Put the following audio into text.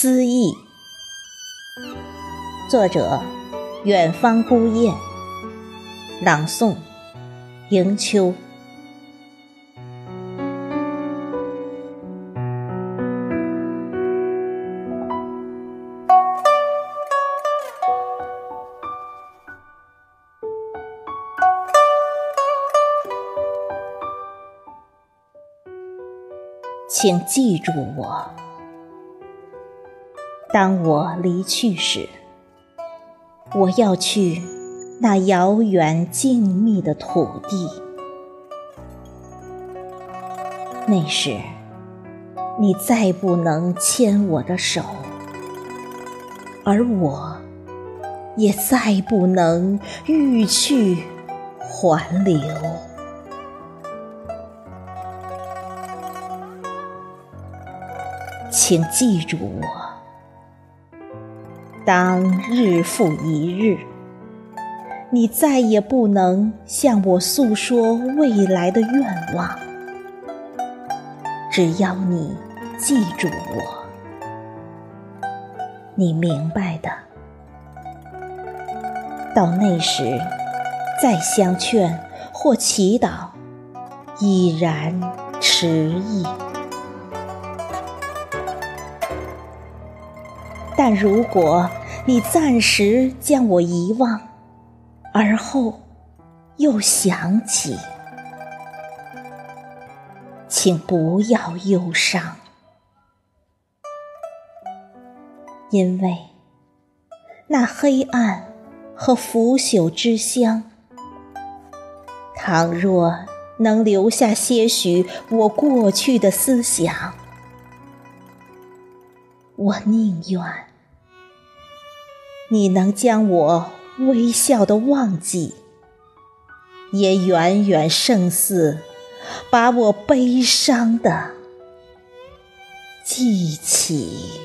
思忆，作者：远方孤雁，朗诵：迎秋。请记住我。当我离去时，我要去那遥远静谧的土地。那时，你再不能牵我的手，而我也再不能欲去还留。请记住我。当日复一日，你再也不能向我诉说未来的愿望。只要你记住我，你明白的。到那时，再相劝或祈祷，已然迟矣。但如果你暂时将我遗忘，而后又想起，请不要忧伤，因为那黑暗和腐朽之乡，倘若能留下些许我过去的思想，我宁愿。你能将我微笑的忘记，也远远胜似把我悲伤的记起。